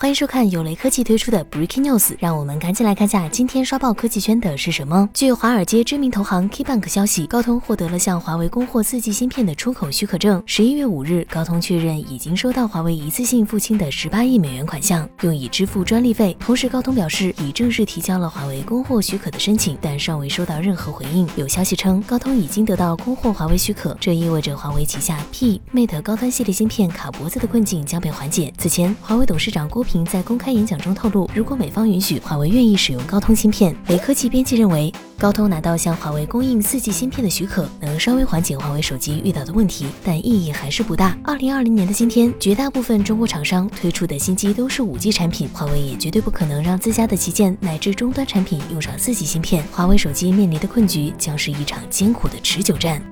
欢迎收看有雷科技推出的 Breaking News，让我们赶紧来看下今天刷爆科技圈的是什么。据华尔街知名投行 KeyBank 消息，高通获得了向华为供货四 G 芯片的出口许可证。十一月五日，高通确认已经收到华为一次性付清的十八亿美元款项，用以支付专利费。同时，高通表示已正式提交了华为供货许可的申请，但尚未收到任何回应。有消息称，高通已经得到供货华为许可，这意味着华为旗下 P、Mate 高端系列芯片卡脖子的困境将被缓解。此前，华为董事长郭平在公开演讲中透露，如果美方允许，华为愿意使用高通芯片。雷科技编辑认为，高通拿到向华为供应四 G 芯片的许可，能稍微缓解华为手机遇到的问题，但意义还是不大。二零二零年的今天，绝大部分中国厂商推出的新机都是五 G 产品，华为也绝对不可能让自家的旗舰乃至终端产品用上四 G 芯片。华为手机面临的困局将是一场艰苦的持久战。